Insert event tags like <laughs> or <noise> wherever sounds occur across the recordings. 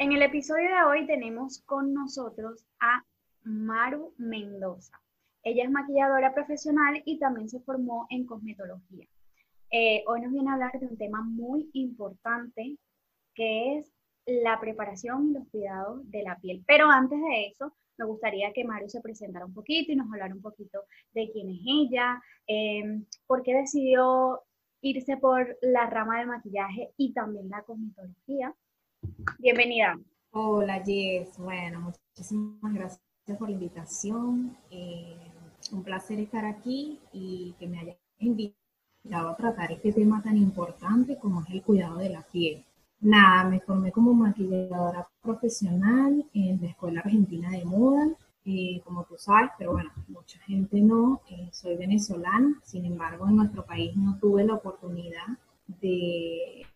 En el episodio de hoy tenemos con nosotros a Maru Mendoza. Ella es maquilladora profesional y también se formó en cosmetología. Eh, hoy nos viene a hablar de un tema muy importante que es la preparación y los cuidados de la piel. Pero antes de eso, me gustaría que Maru se presentara un poquito y nos hablara un poquito de quién es ella, eh, por qué decidió irse por la rama del maquillaje y también la cosmetología. Bienvenida. Hola Jess, bueno, muchísimas gracias por la invitación. Eh, un placer estar aquí y que me hayas invitado a tratar este tema tan importante como es el cuidado de la piel. Nada, me formé como maquilladora profesional en la Escuela Argentina de Moda, eh, como tú sabes, pero bueno, mucha gente no. Eh, soy venezolana, sin embargo, en nuestro país no tuve la oportunidad de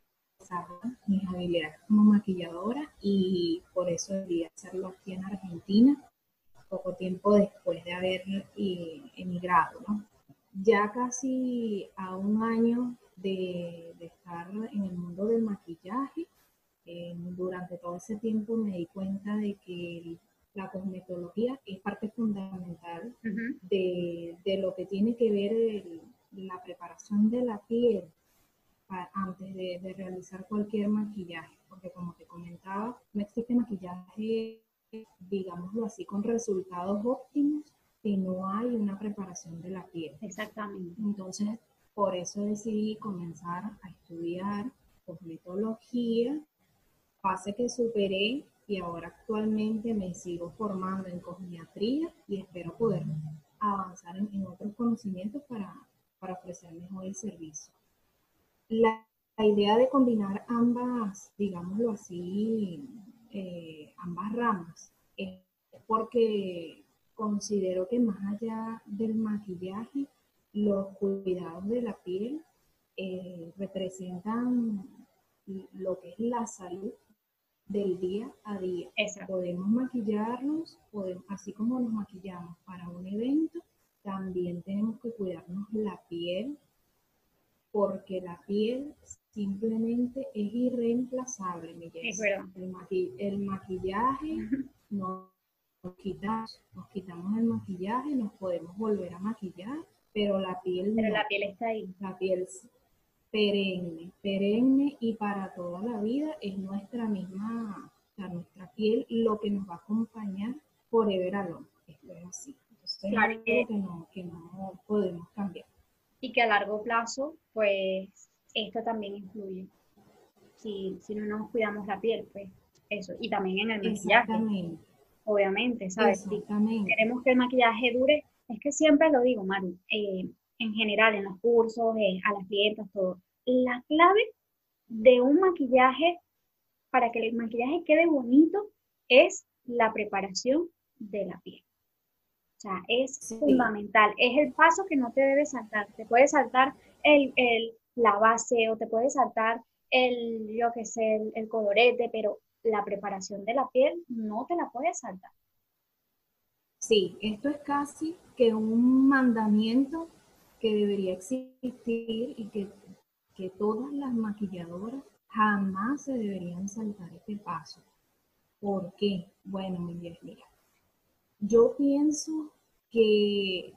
desarrollar mis habilidades como maquilladora y por eso decidí hacerlo aquí en Argentina, poco tiempo después de haber eh, emigrado, ¿no? Ya casi a un año de, estar en el mundo del maquillaje, durante todo ese tiempo me di cuenta de que la cosmetología es parte fundamental de, lo que tiene que ver la preparación de la piel antes de, realizar cualquier maquillaje, porque como te comentaba, no existe maquillaje, digámoslo así, con resultados óptimos si no hay una preparación de la piel. Exactamente. Entonces, por eso decidí comenzar a estudiar cosmetología, fase que superé y ahora actualmente me sigo formando en cosmiatría y espero poder avanzar en, otros conocimientos para, para, ofrecer mejor el servicio. La, idea de combinar ambas, digámoslo así, eh, ambas ramas es porque considero que más allá del maquillaje, los cuidados de la piel eh, representan lo que es la salud del día a día. Podemos maquillarnos, podemos, así como nos maquillamos para un evento, también tenemos que cuidarnos la piel, porque la piel simplemente es irreemplazable, El, maquillaje <laughs> nos, quitamos, nos quitamos el maquillaje, nos podemos volver a maquillar, pero la piel Pero la piel está ahí. La piel perenne, perenne y para toda la vida es nuestra misma, o nuestra piel lo que nos va a acompañar forever alone. Esto es así. Entonces es algo que no, que no podemos cambiar. Y que a largo plazo, pues, esto también influye. Si, si no nos cuidamos la piel, pues, eso. Y también en el maquillaje. Obviamente, ¿sabes? Si queremos que el maquillaje dure, es que siempre lo digo, Maru, eh, en general, en los cursos, eh, a las clientas, todo. La clave de un maquillaje, para que el maquillaje quede bonito, es la preparación de la piel. O sea, es fundamental. Es el paso que no te debe saltar. Te puede saltar el, la base o te puede saltar el, yo qué sé, el, el colorete, pero la preparación de la piel no te la puedes saltar. Sí, esto es casi que un mandamiento que debería existir y que, todas las maquilladoras jamás se deberían saltar este paso. ¿Por qué? Bueno, Miguel, mira, yo pienso que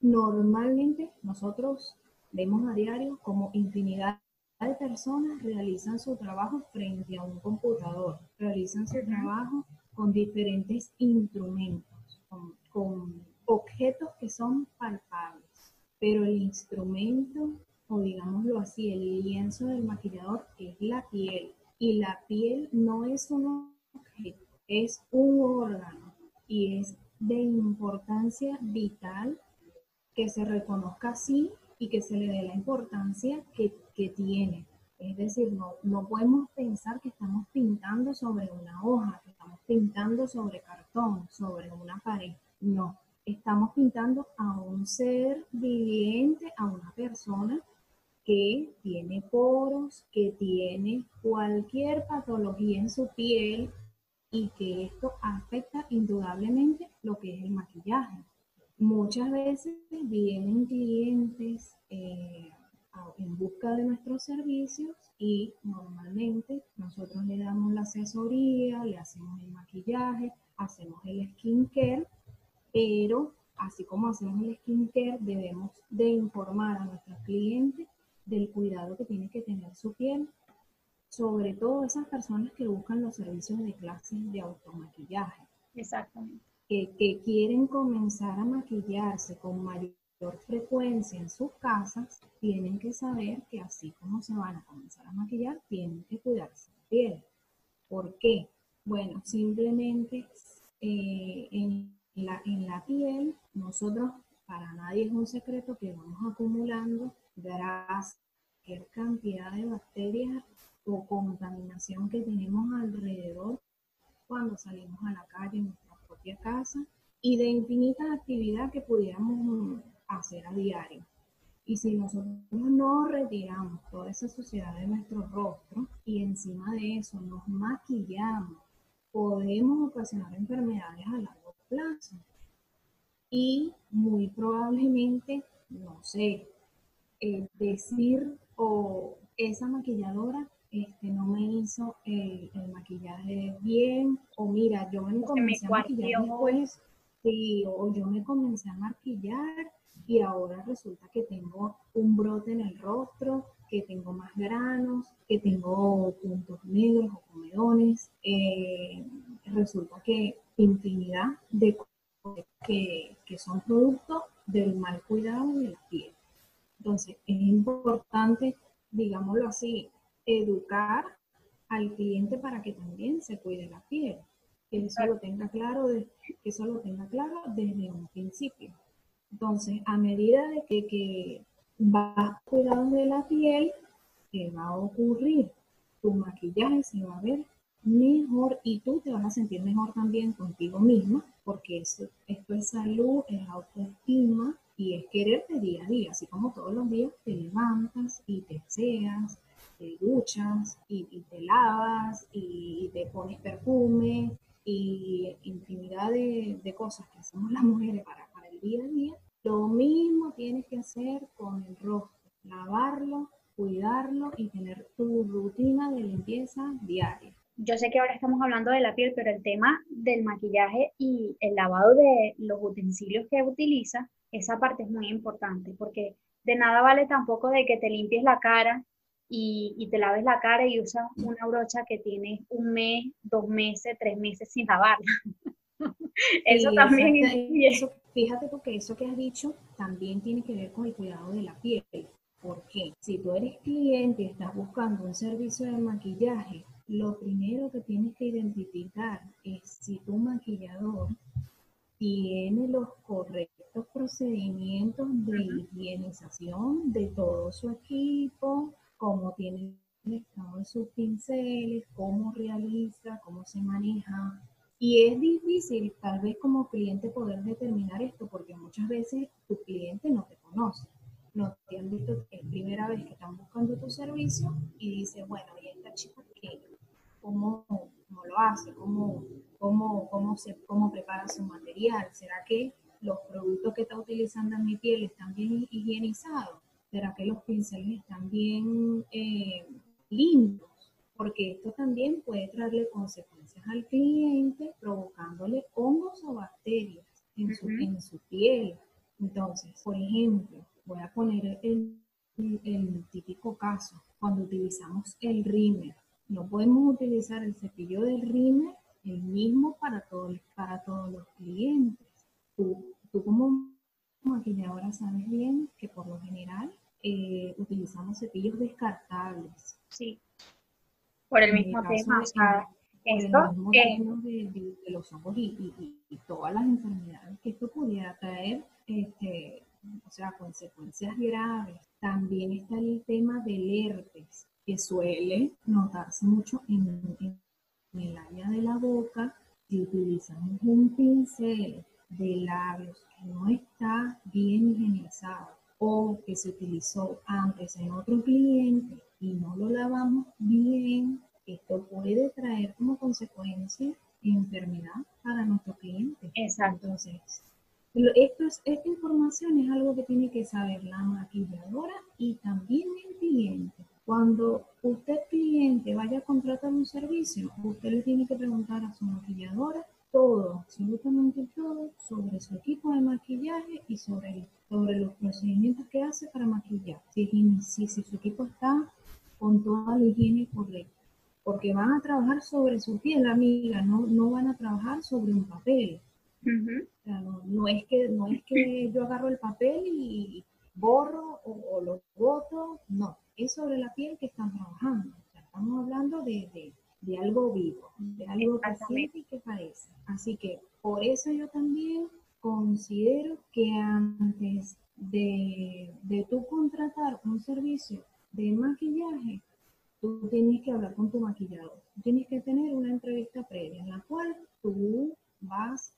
normalmente nosotros vemos a diario como infinidad de personas realizan su trabajo frente a un computador, realizan su trabajo con diferentes instrumentos, con objetos que son palpables pero el instrumento, o digámoslo así, el lienzo del maquillador es la piel. Y la piel no es un objeto, es un órgano y es de importancia vital que se reconozca así y que se le dé la importancia que, tiene. Es decir, no, no podemos pensar que estamos pintando sobre una hoja, que estamos pintando sobre cartón, sobre una pared. No, estamos pintando a un ser viviente, a una persona que tiene poros, que tiene cualquier patología en su piel y que esto afecta indudablemente lo que es el maquillaje. Muchas veces vienen clientes eh, en busca de nuestros servicios y normalmente nosotros le damos la asesoría, le hacemos el maquillaje, hacemos el skincare, pero así como hacemos el skincare, debemos de informar a nuestros clientes del cuidado que tiene que tener su piel, sobre todo esas personas que buscan los servicios de clases de automaquillaje. Exactamente. Que, que quieren comenzar a maquillarse con mayor frecuencia en sus casas, tienen que saber que así como se van a comenzar a maquillar, tienen que cuidarse la piel. ¿Por qué? Bueno, simplemente eh, en, la, en la piel, nosotros, para nadie es un secreto que vamos acumulando grasa, cualquier cantidad de bacterias o contaminación que tenemos alrededor cuando salimos a la calle en nuestra propia casa y de infinitas actividades que pudiéramos hacer a diario. Y si nosotros no retiramos toda esa suciedad de nuestro rostro y encima de eso nos maquillamos, podemos ocasionar enfermedades a largo plazo. Y muy probablemente, no sé, eh, decir o esa maquilladora este, no me hizo el, maquillaje bien, o mira, yo me comencé a maquillar después, sí, o yo me comencé a maquillar y ahora resulta que tengo un brote en el rostro, que tengo más granos, que tengo puntos negros o comedones. Eh, resulta que infinidad de cosas que, que son producto del mal cuidado de la piel. Entonces, es importante, digámoslo así, educar al cliente para que también se cuide la piel. Que eso lo tenga claro, que eso lo tenga claro desde un principio. Entonces, a medida de que, que vas cuidando de la piel, ¿qué va a ocurrir? Tu maquillaje se va a ver mejor y tú te vas a sentir mejor también contigo misma, porque esto, esto es salud, es autoestima y es quererte día a día, así como todos los días te levantas y te seas, te duchas y, te lavas y, te pones perfume y infinidad de, de cosas que hacemos <laughs> las mujeres para día a día, lo mismo tienes que hacer con el rostro, lavarlo, cuidarlo y tener tu rutina de limpieza diaria. Yo sé que ahora estamos hablando de la piel, pero el tema del maquillaje y el lavado de los utensilios que utiliza, esa parte es muy importante porque de nada vale tampoco de que te limpies la cara y, y, te laves la cara y usas una brocha que tiene un mes, dos meses, tres meses sin lavarla. <laughs> eso también eso, Fíjate porque eso que has dicho también tiene que ver con el cuidado de la piel. Porque si tú eres cliente y estás buscando un servicio de maquillaje, lo primero que tienes que identificar es si tu maquillador tiene los correctos procedimientos de higienización de todo su equipo, cómo tiene de sus pinceles, cómo realiza, cómo se maneja y es difícil tal vez como cliente poder determinar esto porque muchas veces tu cliente no te conoce, no te han visto, es primera vez que están buscando tu servicio y dice, bueno, ¿y esta chica qué? ¿Cómo, cómo lo hace? ¿Cómo, cómo, cómo, se, ¿Cómo prepara su material? ¿Será que los productos que está utilizando en mi piel están bien higienizados? ¿Será que los pinceles están bien eh, limpios? porque esto también puede traerle consecuencias al cliente, provocándole hongos o bacterias en, su, en su piel. Entonces, por ejemplo, voy a poner el, el, típico caso, cuando utilizamos el rímel. No podemos utilizar el cepillo del rímel el mismo para, todo, para todos los clientes. Tú, tú como maquilladora sabes bien que por lo general eh, utilizamos cepillos descartables. Sí por el mismo tema. esto de, los ojos y, todas las enfermedades que esto pudiera traer, este, o sea, consecuencias graves. También está el tema del herpes, que suele notarse mucho en, el área de la boca si utilizamos un pincel de labios que no está bien higienizado o que se utilizó antes en otro cliente y no lo lavamos bien, esto puede traer como consecuencia enfermedad para nuestro cliente. Exacto. Entonces, Esto es, esta información es algo que tiene que saber la maquilladora y también el cliente. Cuando usted cliente vaya a contratar un servicio, usted le tiene que preguntar a su maquilladora todo, absolutamente todo, sobre su equipo de maquillaje y sobre, sobre los procedimientos que hace para maquillar. Si, si, si su equipo está con toda la higiene correcta. Porque van a trabajar sobre su piel, amiga, no, no van a trabajar sobre un papel. no, es que, no es que yo agarro el papel y borro o, lo boto, no, es sobre la piel que están trabajando. estamos hablando de, de, algo vivo, de algo que siente y que parece. Así que por eso yo también considero que antes de, de tú contratar un servicio de maquillaje, tú tienes que hablar con tu maquillador. Tienes que tener una entrevista previa en la cual tú vas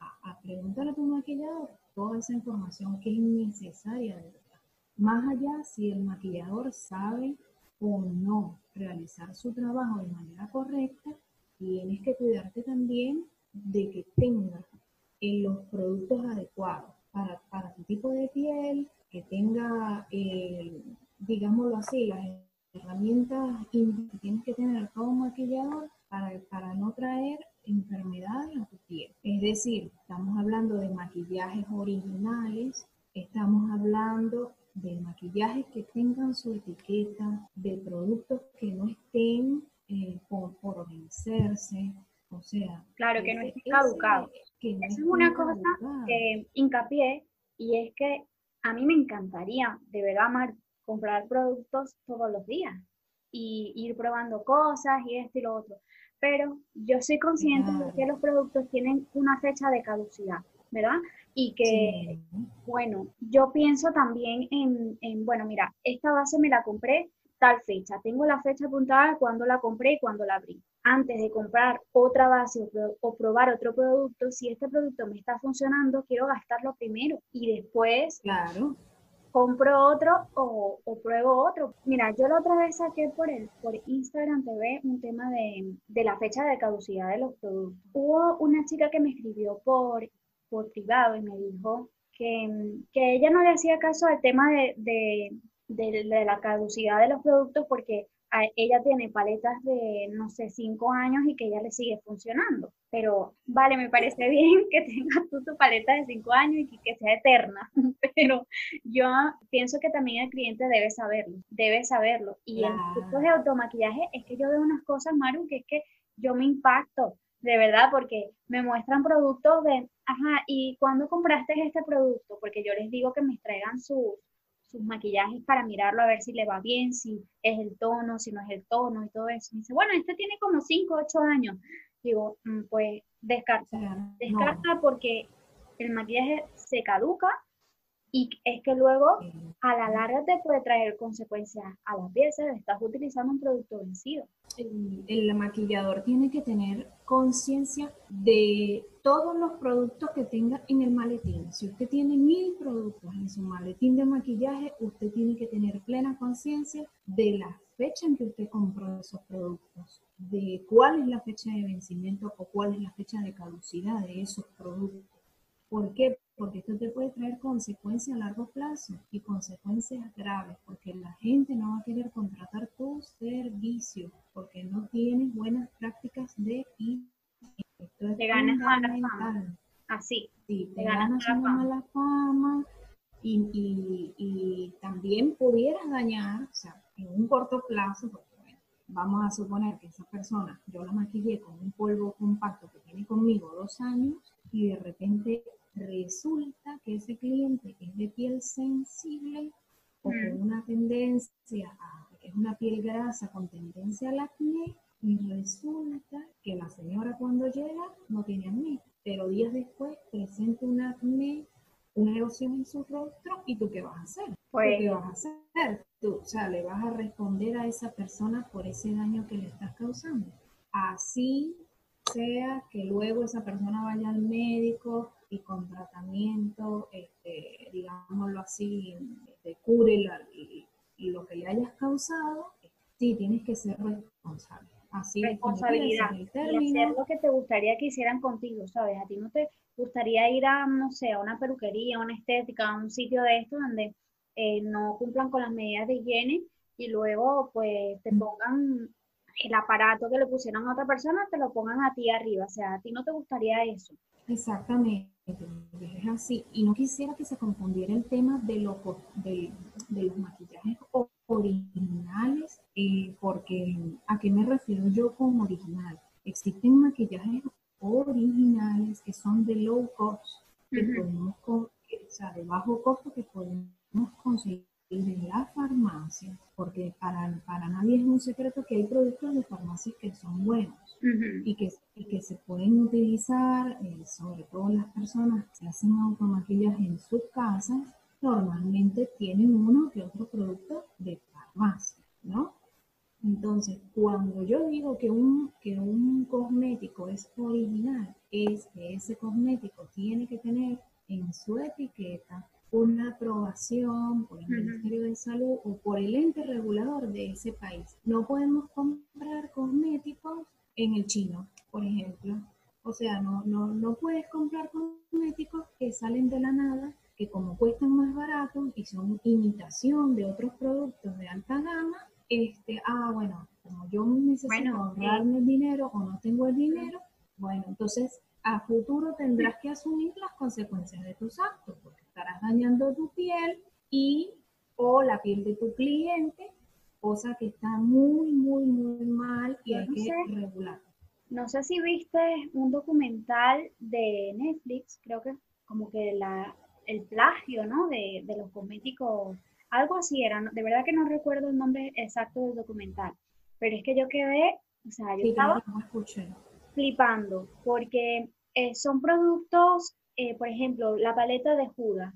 a, preguntar a tu maquillador toda esa información que es necesaria de verdad. Más allá si el maquillador sabe o no realizar su trabajo de manera correcta, tienes que cuidarte también de que tenga los productos adecuados para, para tu tipo de piel, que tenga el, digámoslo así, las herramientas que tienes que tener como maquillador para, para no traer enfermedades a tu piel. Es decir, estamos hablando de maquillajes originales, estamos hablando de maquillajes que tengan su etiqueta, de productos que no estén eh, por, por, vencerse, o sea... Claro, que no estén caducados. es una cosa que hincapié y es que a mí me encantaría, de verdad, Mar, comprar productos todos los días y ir probando cosas y esto y lo otro. Pero yo soy consciente de que los productos tienen una fecha de caducidad, ¿verdad? Y que, bueno, yo pienso también en, en, bueno, mira, esta base me la compré tal fecha, tengo la fecha apuntada de cuando la compré y cuando la abrí. Antes de comprar otra base o, o, probar otro producto, si este producto me está funcionando, quiero gastarlo primero y después claro compro otro o, pruebo otro. Mira, yo la otra vez saqué por el, por Instagram TV un tema de, la fecha de caducidad de los productos. Hubo una chica que me escribió por, por privado y me dijo que, ella no le hacía caso al tema de, de la caducidad de los productos porque ella tiene paletas de, no sé, cinco años y que ella le sigue funcionando. Pero vale, me parece <laughs> bien que tengas tú tu paleta de cinco años y que, sea eterna. <laughs> Pero yo pienso que también el cliente debe saberlo, debe saberlo. Y en tipos de automaquillaje es que yo veo unas cosas, Maru, que es que yo me impacto, de verdad, porque me muestran productos de, ajá, ¿y cuándo compraste este producto? Porque yo les digo que me traigan sus sus maquillajes para mirarlo a ver si le va bien, si es el tono, si no es el tono y todo eso. Me dice, bueno, este tiene como 5, 8 años. Digo, mm, pues descarta. Descarta porque el maquillaje se caduca y es que luego a la larga te puede traer consecuencias a las piezas, estás utilizando un producto vencido. El, maquillador tiene que tener conciencia de todos los productos que tenga en el maletín. Si usted tiene mil productos en su maletín de maquillaje, usted tiene que tener plena conciencia de la fecha en que usted compró esos productos, de cuál es la fecha de vencimiento o cuál es la fecha de caducidad de esos productos. ¿Por qué? Porque esto te puede traer consecuencias a largo plazo y consecuencias graves, porque la gente no va a querer contratar tu servicio porque no tienes buenas prácticas de te ganas mala fama. Así. Sí, te, ganas, una mala fama y, y, y, también pudieras dañar, o sea, en un corto plazo, porque bueno, vamos a suponer que esa persona, yo la maquillé con un polvo compacto que tiene conmigo dos años y de repente resulta que ese cliente es de piel sensible o con una tendencia a, es una piel grasa con tendencia al acné, y resulta que la señora cuando llega no tiene acné, pero días después presenta un acné, una erosión en su rostro, ¿y tú qué vas a hacer? Pues, ¿Qué vas a hacer? Tú, o sea, le vas a responder a esa persona por ese daño que le estás causando. Así sea que luego esa persona vaya al médico, y con tratamiento, este, digámoslo así, de cure y, lo que le hayas causado, sí tienes que ser responsable. Así responsabilidad y hacer lo que te gustaría que hicieran contigo, ¿sabes? A ti no te gustaría ir a, no sé, a una peluquería, a una estética, a un sitio de esto donde eh, no cumplan con las medidas de higiene y luego pues te pongan el aparato que le pusieron a otra persona, te lo pongan a ti arriba. O sea, a ti no te gustaría eso. Exactamente, es así. Y no quisiera que se confundiera el tema de, lo, de, los maquillajes originales, eh, porque ¿a qué me refiero yo con original? Existen maquillajes originales que son de low cost, que podemos, o sea, de bajo costo que podemos conseguir en la farmacia, porque para, para nadie es un secreto que hay productos de farmacias que son buenos y, que, que se pueden utilizar, eh, sobre todo las personas que hacen automaquillaje en sus casas, normalmente tienen uno que otro producto de farmacia, ¿no? Entonces, cuando yo digo que un, que un cosmético es original, es que ese cosmético tiene que tener en su etiqueta una aprobación por el Ministerio de Salud o por el ente regulador de ese país. No podemos comprar cosméticos en el chino, por ejemplo. O sea, no, no, no puedes comprar cosméticos que salen de la nada, que como cuestan más barato y son imitación de otros productos de alta gama, este, ah, bueno, como yo necesito ahorrarme el dinero o no tengo el dinero, bueno, entonces a futuro tendrás que asumir las consecuencias de tus actos, porque estarás dañando tu piel y o la piel de tu cliente, cosa que está muy, muy, muy mal y hay que regular. No sé si viste un documental de Netflix, creo que como que la, el plagio, ¿no? De, de los cosméticos algo así era, de verdad que no recuerdo el nombre exacto del documental, pero es que yo quedé, o sea, yo estaba flipando, porque eh, son productos, eh, por ejemplo, la paleta de Judas,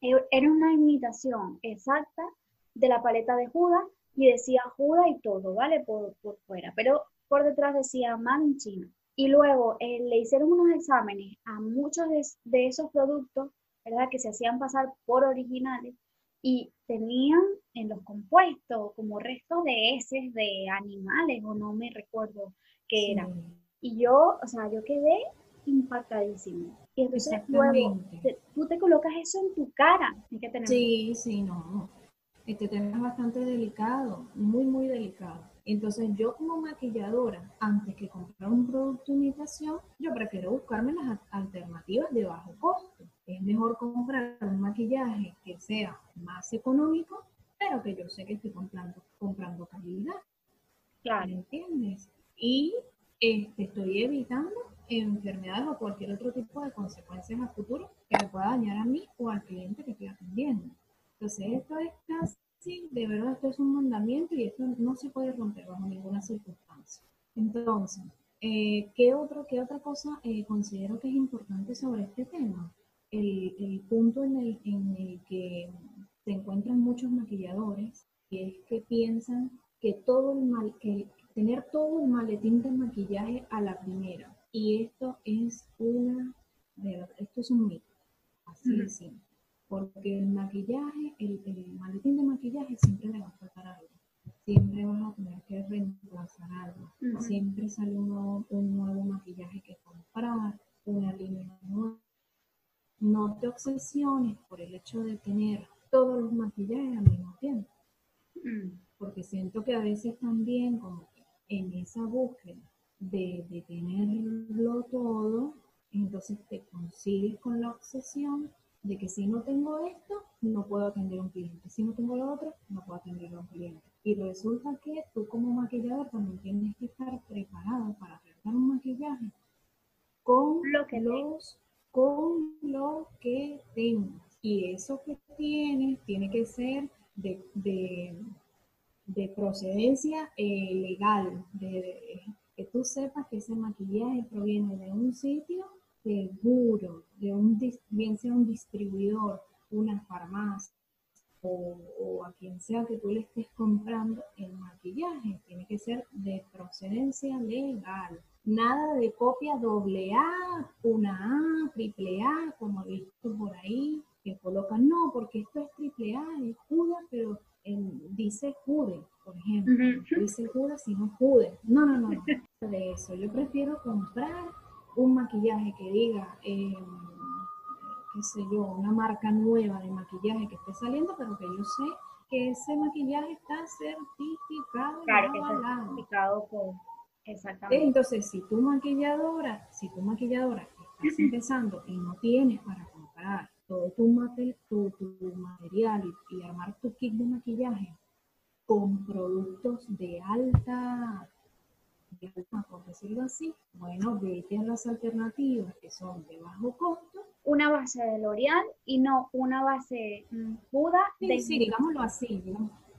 eh, era una imitación exacta de la paleta de Judas y decía Judas y todo, ¿vale? Por, por fuera, pero por detrás decía Man en China. Y luego le hicieron unos exámenes a muchos de, de esos productos, ¿verdad? Que se hacían pasar por originales y tenían en los compuestos como restos de heces de animales o no me recuerdo qué era. Y yo, o sea, yo quedé impactadísimo. Y entonces luego tú te colocas eso en tu cara. sí, sí, no. Este tema es bastante delicado, muy, muy delicado. Entonces yo como maquilladora, antes que comprar un producto de imitación, yo prefiero buscarme las alternativas de bajo costo. Es mejor comprar un maquillaje que sea más económico, pero que yo sé que estoy comprando, comprando calidad. Claro. ¿Me entiendes? Y este, estoy evitando enfermedades o cualquier otro tipo de consecuencias a futuro que me pueda dañar a mí o al cliente que estoy atendiendo. Entonces, esto es casi, de verdad, esto es un mandamiento y esto no se puede romper bajo ninguna circunstancia. Entonces, eh, ¿qué, otro, ¿qué otra cosa eh, considero que es importante sobre este tema? El, punto en el, en el que se encuentran muchos maquilladores, que es que piensan que todo el mal, que tener todo el maletín de maquillaje a la primera. Y esto es una, esto es un mito, así de simple porque el maquillaje, el, maletín de maquillaje siempre le va a faltar algo. Siempre vas a tener que reemplazar algo. Siempre sale un nuevo, maquillaje que comprar, una línea nueva. No te obsesiones por el hecho de tener todos los maquillajes al mismo tiempo. Porque siento que a veces también como en esa búsqueda de, de todo, entonces te consigues con la obsesión de que si no tengo esto, no puedo atender a un cliente. Si no tengo lo otro, no puedo atender a un cliente. Y resulta que tú como maquillador también tienes que estar preparado para realizar un maquillaje con lo que los, con lo que tengas. Y eso que tienes tiene que ser de, de, procedencia eh, legal, de, que tú sepas que ese maquillaje proviene de un sitio seguro de un, bien sea un distribuidor, una farmacia o, a quien sea que tú le estés comprando el maquillaje, tiene que ser de procedencia legal. Nada de copia doble A, una A, triple A, como he visto por ahí, que colocan, no, porque esto es triple A, es Juda, pero dice Jude por ejemplo. Dice Judas y no Judas. No, no, no, no. De eso. Yo prefiero comprar un maquillaje que diga, eh, qué sé yo, una marca nueva de maquillaje que esté saliendo, pero que yo sé que ese maquillaje está certificado. Claro, que está certificado por... Exactamente. Entonces, si tu maquilladora, si tu maquilladora estás <clears throat> empezando y no tienes para comprar todo tu, tu, material y, armar tu kit de maquillaje con productos de alta, por decirlo así, bueno, vete a las alternativas que son de bajo costo. Una base de L'Oreal y no una base Buda. Sí, de sí, digámoslo así,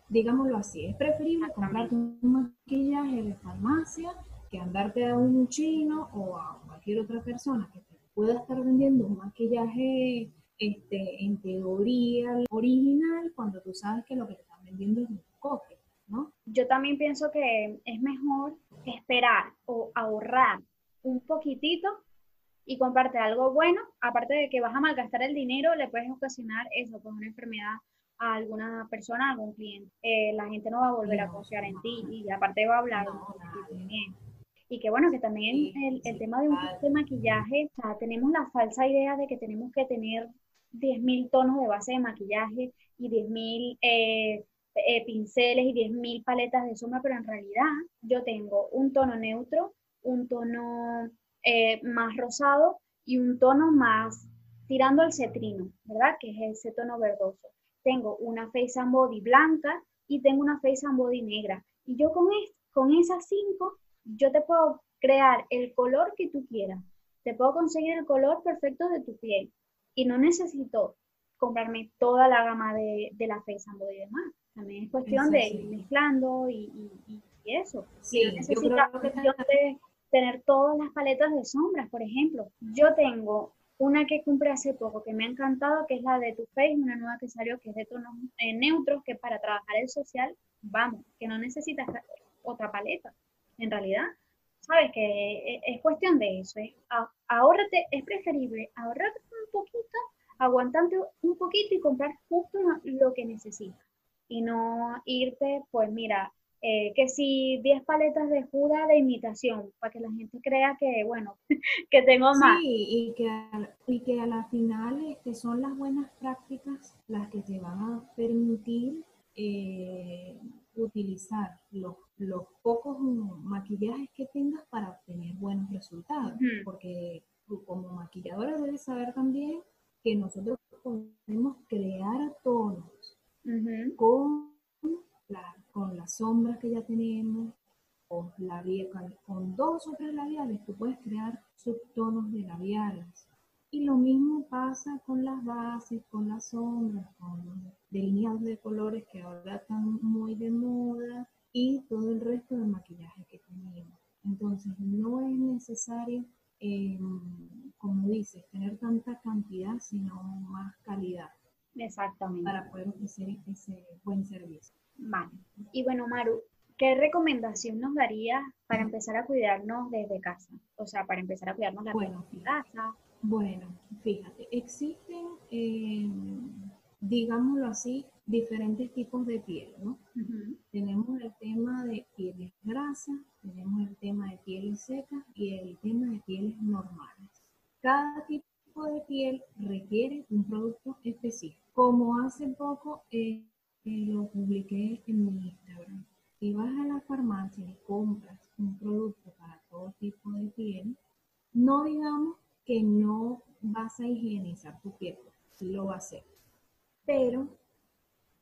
digámoslo así. Es preferible comprarte un maquillaje de farmacia que andarte a un chino o a cualquier otra persona que te pueda estar vendiendo un maquillaje este, en teoría original cuando tú sabes que lo que te están vendiendo es un copia, ¿no? Yo también pienso que es mejor esperar o ahorrar un poquitito y comprarte algo bueno, aparte de que vas a malgastar el dinero, le puedes ocasionar eso, pues una enfermedad a alguna persona, a algún cliente. Eh, la gente no va a volver a confiar en ti y aparte va a hablar. Y que bueno, que también el, el, tema de un de maquillaje, o sea, tenemos la falsa idea de que tenemos que tener 10.000 tonos de base de maquillaje y 10.000 eh, eh, pinceles y 10.000 paletas de sombra, pero en realidad yo tengo un tono neutro, un tono eh, más rosado y un tono más tirando al cetrino, ¿verdad? Que es ese tono verdoso. Tengo una face and body blanca y tengo una face and body negra. Y yo con, con esas cinco, yo te puedo crear el color que tú quieras. Te puedo conseguir el color perfecto de tu piel y no necesito comprarme toda la gama de, la Face and y demás. También es cuestión de ir mezclando y, eso. Sí, y necesito cuestión de tener todas las paletas de sombras, por ejemplo. Yo tengo una que compré hace poco que me ha encantado, que es la de Too Faced, una nueva que salió que es de tonos eh, neutros, que para trabajar el social, vamos, que no necesitas otra paleta. En realidad, sabes que eh, es, cuestión de eso. ¿eh? ahórrate, es preferible ahorrarte un poquito, aguantarte un poquito y comprar justo lo que necesitas. Y no irte, pues mira, eh, que si 10 paletas de juda de imitación, para que la gente crea que, bueno, <laughs> que tengo más. Sí, y que, a, y que a la final este, son las buenas prácticas las que te van a permitir eh, utilizar los, los, pocos maquillajes que tengas para obtener buenos resultados, porque tú como maquilladora debes saber también que nosotros podemos crear tonos con, con las sombras que ya tenemos, con, con dos o tres labiales, tú puedes crear subtonos de labiales. Y lo mismo pasa con las bases, con las sombras, con los delineados de colores que ahora están muy de moda y todo el resto de maquillaje que tenemos. Entonces no es necesario, em, como dices, tener tanta cantidad, sino más calidad. Exactamente. Para poder ofrecer ese buen servicio. Vale. Y bueno, Maru, ¿qué recomendación nos daría para empezar a cuidarnos desde casa? O sea, para empezar a cuidarnos la bueno, casa. Bueno, fíjate, existen, eh, digámoslo así, diferentes tipos de piel, ¿no? Tenemos el tema de pieles grasas, tenemos el tema de pieles secas y el tema de pieles normales. Cada tipo de piel requiere un producto específico. Como hace poco eh, eh, lo publiqué en mi Instagram, si vas a la farmacia y compras un producto para todo tipo de piel, no digamos que no vas a higienizar tu piel, lo va a hacer, pero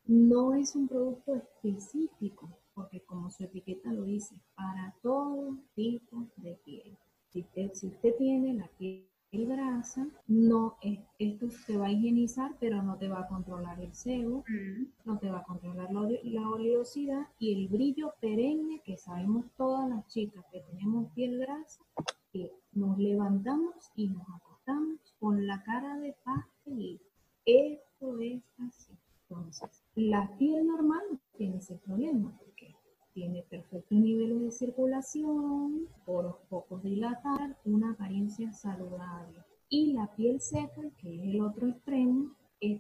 no es un producto específico, porque como su etiqueta lo dice, para todo tipo de piel. Si usted, si usted tiene la piel grasa, no es, esto te va a higienizar, pero no te va a controlar el sebo, mm. no te va a controlar la, la, oleosidad y el brillo perenne que sabemos todas las chicas que tenemos piel grasa, que nos levantamos y nos acostamos con la cara de pastelito. Esto es así. Entonces, la piel normal no tiene ese problema tiene perfectos niveles de circulación, poros pocos dilatar, una apariencia saludable. Y la piel seca, que es el otro extremo, es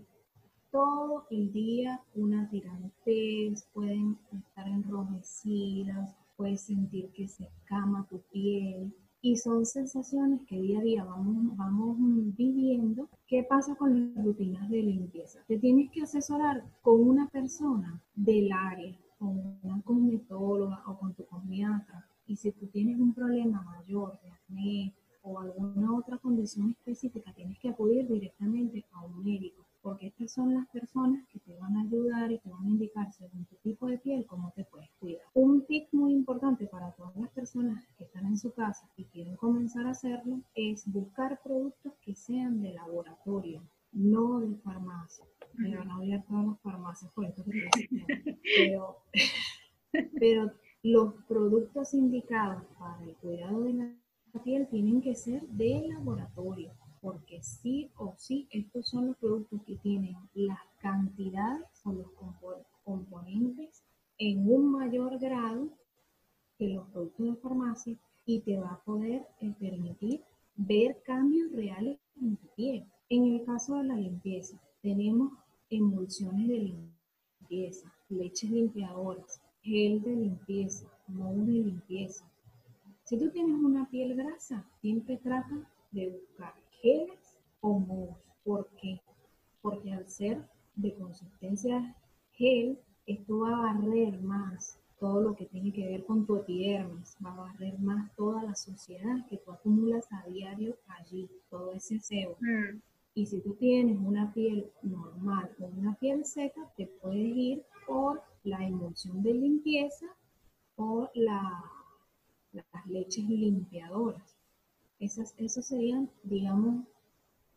todo el día una tirantez, pueden estar enrojecidas, puedes sentir que se escama tu piel, y son sensaciones que día a día vamos, vamos viviendo. ¿Qué pasa con las rutinas de limpieza? Te tienes que asesorar con una persona del área, con una cosmetóloga o con tu cosmiatra. Y si tú tienes un problema mayor de acné o alguna otra condición específica, tienes que acudir directamente a un médico porque estas son las personas que te van a ayudar y te van a indicar según tu tipo de piel cómo te puedes cuidar. Un tip muy importante para todas las personas que están en su casa y quieren comenzar a hacerlo es buscar productos que sean de laboratorio, no de farmacia. Me van a odiar todas las farmacias por esto que <laughs> pero, pero los productos indicados para el cuidado de la piel tienen que ser de laboratorio porque sí o sí estos son los productos que tienen las cantidades o los componentes en un mayor grado que los productos de farmacia y te va a poder eh, permitir ver cambios reales en tu piel. En el caso de la limpieza, emulsiones de limpieza, leches limpiadoras, gel de limpieza, moho de limpieza. Si tú tienes una piel grasa, siempre trata de buscar geles o mohos. ¿Por qué? Porque al ser de consistencia gel, esto va a barrer más todo lo que tiene que ver con tu epidermis, va a barrer más toda la suciedad que tú acumulas a diario allí, todo ese sebo. Mm. Y si tú tienes una piel normal o una piel seca, te puedes ir por la emulsión de limpieza o la, las leches limpiadoras. Esas, esos serían, digamos,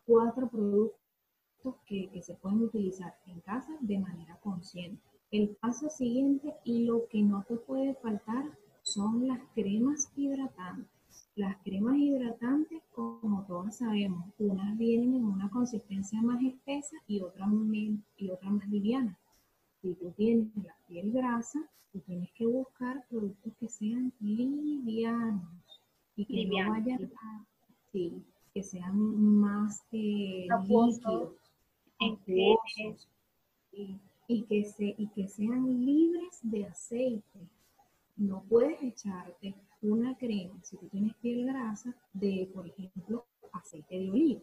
cuatro productos que, se pueden utilizar en casa de manera consciente. El paso siguiente y lo que no te puede faltar son las cremas hidratantes. Las cremas hidratantes, como todos sabemos, unas vienen en una consistencia más espesa y otras, y otras más liviana. Si tú tienes la piel grasa, tú tienes que buscar productos que sean livianos y que no vayan a, sí, que sean más eh, líquidos, y, y, que se, y que sean libres de aceite. No puedes echarte una crema, si tú tienes piel grasa, de, por ejemplo, aceite de oliva.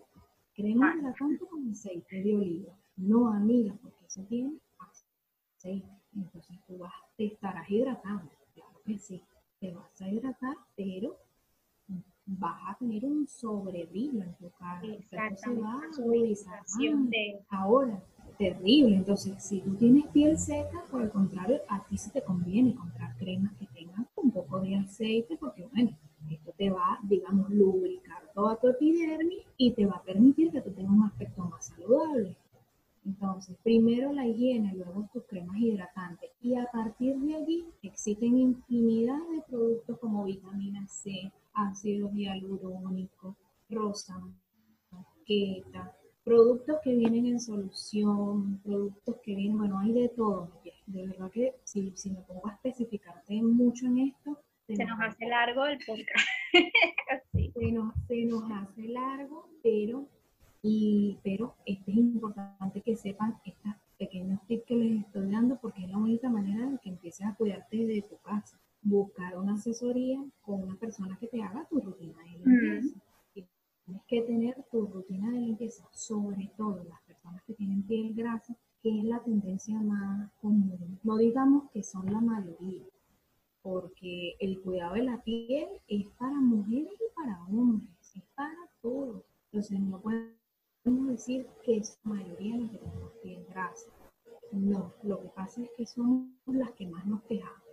Crema hidratante con aceite de oliva. No amiga, porque eso tiene aceite. Entonces tú vas, te estarás hidratando, claro que sí, te vas a hidratar, pero vas a tener un sobrebrillo en tu cara. Se va a Ahora, terrible. Entonces, si tú tienes piel seca, por el contrario, a ti se te conviene comprar cremas que tengan un poco de aceite, porque bueno, esto te va, digamos, lubricar toda tu epidermis y te va a permitir que tú tengas un aspecto más saludable. Entonces, primero la higiene, luego tus cremas hidratantes. Y a partir de allí existen infinidad de productos como vitamina C, ácido hialurónico, rosa, queta, productos que vienen en solución, productos que vienen, bueno, hay de todo. De verdad que si, si me pongo a especificarte mucho en esto, se nos hace largo el podcast. <laughs> se, nos, se nos hace largo, pero, y, pero este es importante que sepan estos pequeños tips que les estoy dando porque es la única manera de que empieces a cuidarte de tu casa buscar una asesoría con una persona que te haga tu rutina de limpieza. Tienes que tener tu rutina de limpieza, sobre todo las personas que tienen piel grasa, que es la tendencia más común. No digamos que son la mayoría, porque el cuidado de la piel es para mujeres y para hombres, es para todos. Entonces no podemos decir que es la mayoría las que tenemos piel grasa. No, lo que pasa es que somos las que más nos quejamos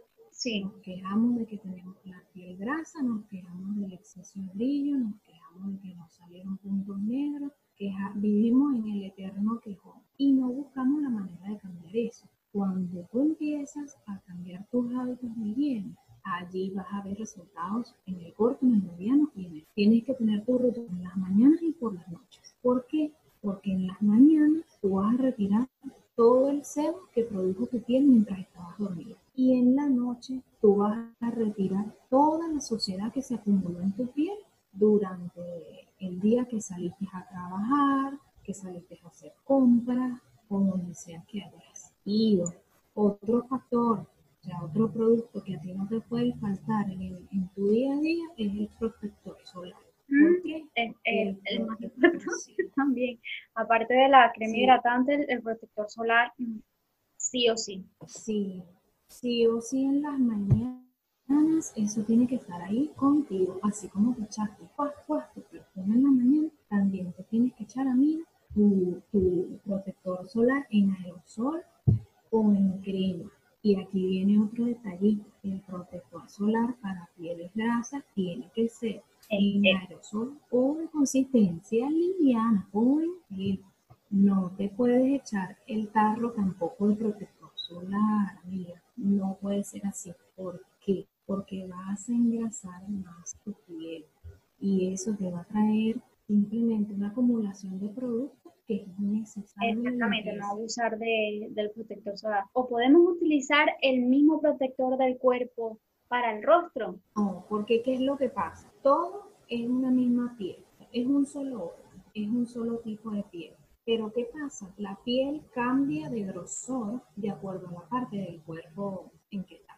nos quejamos de que tenemos la piel grasa, nos quejamos del exceso de brillo, nos quejamos de que nos salieron puntos negros, queja, vivimos en el eterno quejón y no buscamos la manera de cambiar eso. Cuando tú empiezas a cambiar tus hábitos de higiene, allí vas a ver resultados en el corto, en el mediano y en el. Tienes que tener tu rutina en las mañanas y por las noches. ¿Por qué? Porque en las mañanas tú vas a retirar todo el sebo que produjo tu piel mientras estabas dormido y en la noche tú vas a retirar toda la suciedad que se acumuló en tu piel durante el día que saliste a trabajar, que saliste a hacer compras, como donde sea que hayas ido. Otro factor, o sea, otro producto que a ti no te puede faltar en, en tu día a día es el protector solar. ¿Por qué? el, el, más importante <laughs> también. Aparte de la crema hidratante, el, protector solar, mm, sí o sí. Sí, sí o sí en las mañanas, eso tiene que estar ahí contigo, así como te echaste tu perfume en la mañana, también te tienes que echar a mí tu, tu protector solar en aerosol o en crema. Y aquí viene otro detallito, el protector solar para pieles grasas tiene que ser en aerosol o de consistencia liviana o en No te puedes echar el tarro tampoco de protector solar, amiga. No puede ser así. ¿Por qué? Porque vas a engrasar más tu piel y eso te va a traer simplemente una acumulación de productos que es necesario. Exactamente, no abusar de, del protector solar. O podemos utilizar el mismo protector del cuerpo para el rostro. No, porque ¿qué es lo que pasa? Todo es una misma piel, es un solo es un solo tipo de piel. Pero ¿qué pasa? La piel cambia de grosor de acuerdo a la parte del cuerpo en que está.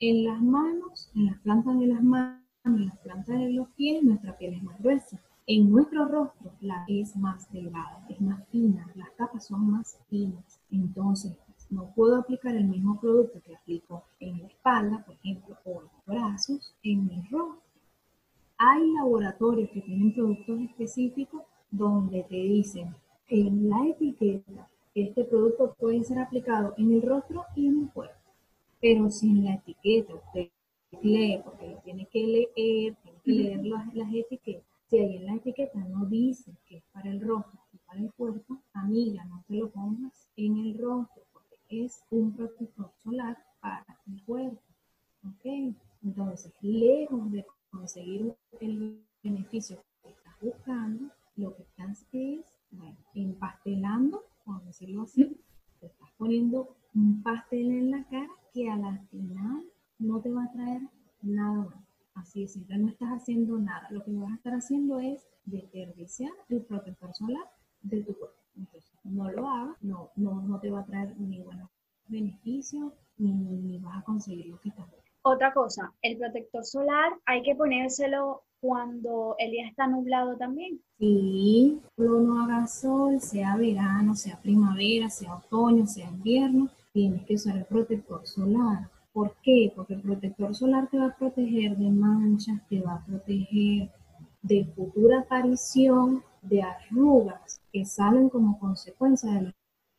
En las manos, en las plantas de las manos, en las plantas de los pies, nuestra piel es más gruesa. En nuestro rostro la es más delgada, es más fina, las capas son más finas. Entonces, no puedo aplicar el mismo producto que aplico en la espalda, por ejemplo, o en los brazos, en mi rostro. Hay laboratorios que tienen productos específicos donde te dicen en la etiqueta que este producto puede ser aplicado en el rostro y en el cuerpo. Pero si en la etiqueta usted lee, porque lo tiene que leer, tiene que leer las, las etiquetas, si ahí en la etiqueta no dice que es para el rostro y para el cuerpo, amiga, no te lo pongas en el rostro es un protector solar para el cuerpo. ¿Ok? Entonces, lejos de conseguir el beneficio que estás buscando, lo que estás es, bueno, empastelando, por decirlo así, te estás poniendo un pastel en la cara que a la final no te va a traer nada más. Así es, simple, no estás haciendo nada. Lo que vas a estar haciendo es desperdiciar el protector solar de tu cuerpo. Entonces, no lo hagas, no, no, no te va a traer ni buenos beneficios ni, vas a conseguir lo que estás Otra cosa, el protector solar hay que ponérselo cuando el día está nublado también. Sí, no haga sol, sea verano, sea primavera, sea otoño, sea invierno, tienes que usar el protector solar. ¿Por qué? Porque el protector solar te va a proteger de manchas, te va a proteger de futura aparición de arrugas que salen como consecuencia de la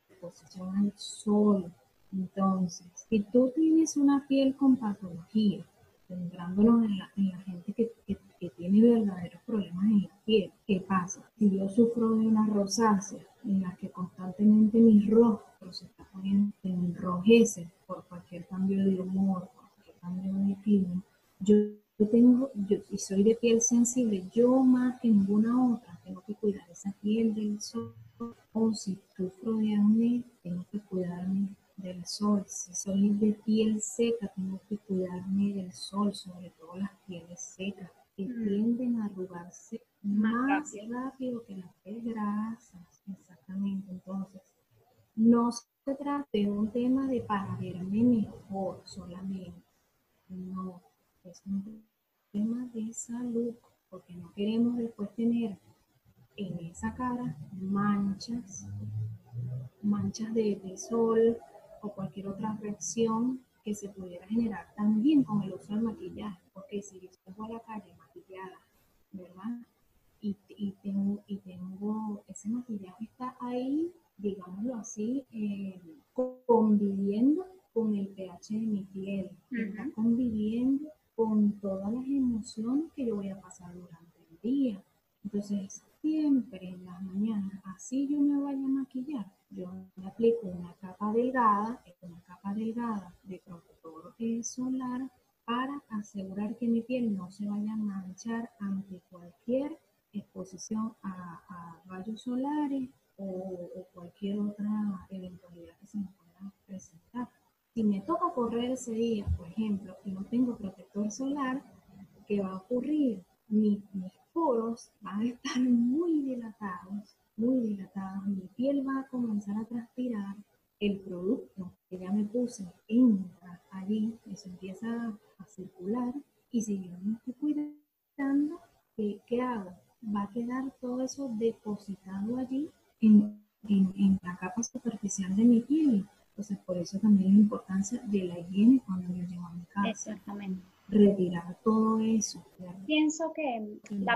exposición al sol. Entonces, si tú tienes una piel con patología, centrándonos en la, gente que, tiene verdaderos problemas en la piel, ¿qué pasa? Si yo sufro de una rosácea en la que constantemente mi rostro se está poniendo, enrojece por cualquier cambio de humor, por cualquier cambio de clima, yo yo tengo, yo, y soy de piel sensible, yo más que ninguna otra tengo que cuidar esa piel del sol. O si sufro de acné, tengo que cuidarme del sol. Si soy de piel seca, tengo que cuidarme del sol, sobre todo las pieles secas, que mm. tienden a arrugarse más, rápido. que las pieles grasas. Exactamente. Entonces, no de un tema de para verme mejor solamente. No, es un tema de salud, porque no queremos después tener en esa cara manchas, manchas de, sol o cualquier otra reacción que se pudiera generar también con el uso del maquillaje, porque si yo salgo a la calle maquillada, ¿verdad? Y, tengo, y tengo, ese maquillaje está ahí, digámoslo así, eh, conviviendo con el pH de mi piel, está conviviendo con todas las emociones que yo voy a pasar durante el día. Entonces, siempre en las mañanas, así yo me vaya a maquillar, yo me aplico una capa delgada, una capa delgada de protector solar para asegurar que mi piel no se vaya a manchar ante cualquier exposición a, rayos solares o, o cualquier otra eventualidad que se me pueda presentar. Si me toca correr ese día, por ejemplo, y no tengo protector solar, ¿qué va a ocurrir? Mi, mis poros van a estar <laughs> muy dilatados, muy dilatados. Mi piel va a comenzar a transpirar. El producto que ya me puse entra allí, eso empieza a circular. Y si yo no me estoy cuidando, ¿qué, qué hago? Va a quedar todo eso depositado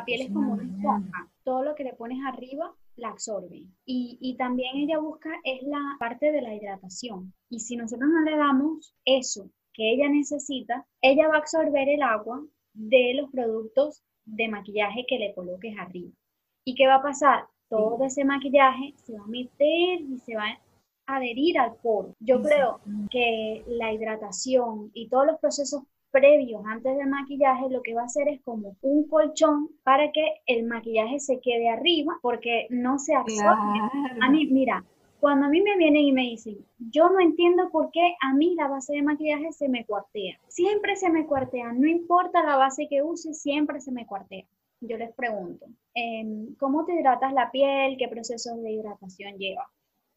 la piel es como una esponja. Todo lo que le pones arriba la absorbe. Y, y, también ella busca es la parte de la hidratación. Y si nosotros no le damos eso que ella necesita, ella va a absorber el agua de los productos de maquillaje que le coloques arriba. ¿Y qué va a pasar? Todo ese maquillaje se va a meter y se va a adherir al poro. Yo creo que la hidratación y todos los procesos previos antes del maquillaje lo que va a hacer es como un colchón para que el maquillaje se quede arriba porque no se absorbe. A mí, mira, cuando a mí me vienen y me dicen, yo no entiendo por qué a mí la base de maquillaje se me cuartea. Siempre se me cuartea, no importa la base que use, siempre se me cuartea. Yo les pregunto, em, ¿cómo te hidratas la piel? ¿Qué procesos de hidratación lleva?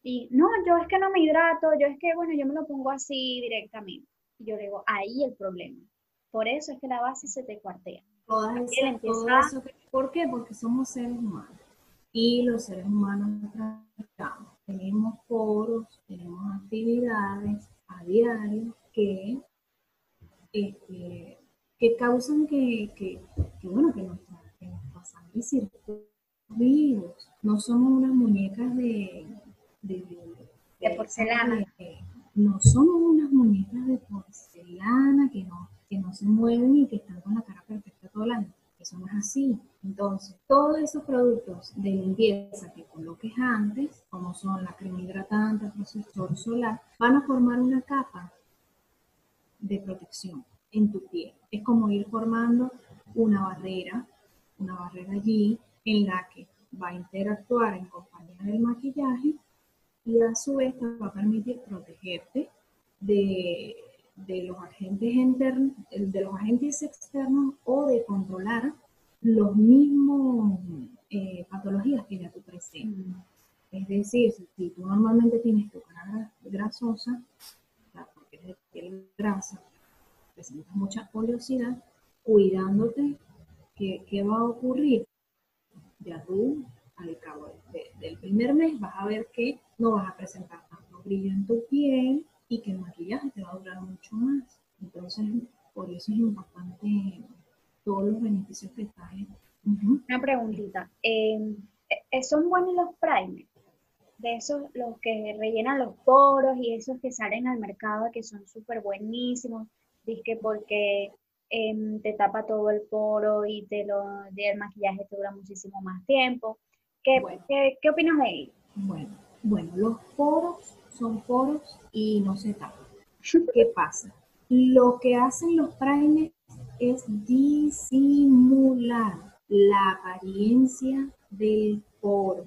Y no, yo es que no me hidrato, yo es que, bueno, yo me lo pongo así directamente. Y yo le digo, ahí el problema. Por eso es que la base se te cuartea. ¿Por qué? Porque somos seres humanos. Y los seres humanos tenemos poros, tenemos actividades a diario que, este, que causan que, que, bueno, que nuestra, que nuestra sangre circule vivos. No somos unas muñecas de, de, de porcelana. no somos unas muñecas de porcelana que no que no se mueven y que están con la cara perfecta todo el año. Eso no es así. Entonces, todos esos productos de limpieza que coloques antes, como son la crema hidratante, el protector solar, van a formar una capa de protección en tu piel. Es como ir formando una barrera, una barrera allí en la que va a interactuar en compañía del maquillaje y a su vez te va a permitir protegerte de de los agentes internos, de los agentes externos o de controlar los mismos eh, patologías que ya tú presentas. Mm. Es decir, si tú normalmente tienes tu cara grasosa, porque eres de piel grasa, presentas mucha oleosidad, cuidándote, ¿qué, ¿qué, va a ocurrir? Ya tú, al cabo del primer mes, vas a ver que no vas a presentar tanto brillo en tu piel, y que el maquillaje te va a durar mucho más. Entonces, por eso es importante todos los beneficios que trae. Una preguntita. Em, eh, ¿Son buenos los primers? De esos, los que rellenan los poros y esos que salen al mercado que son súper buenísimos. Dice porque em, te tapa todo el poro y te lo, el maquillaje te dura muchísimo más tiempo. ¿Qué, ¿qué, ¿qué opinas de ellos? Bueno, bueno, los poros son poros y no se tapan. ¿Qué pasa? Lo que hacen los primers es disimular la apariencia del poro,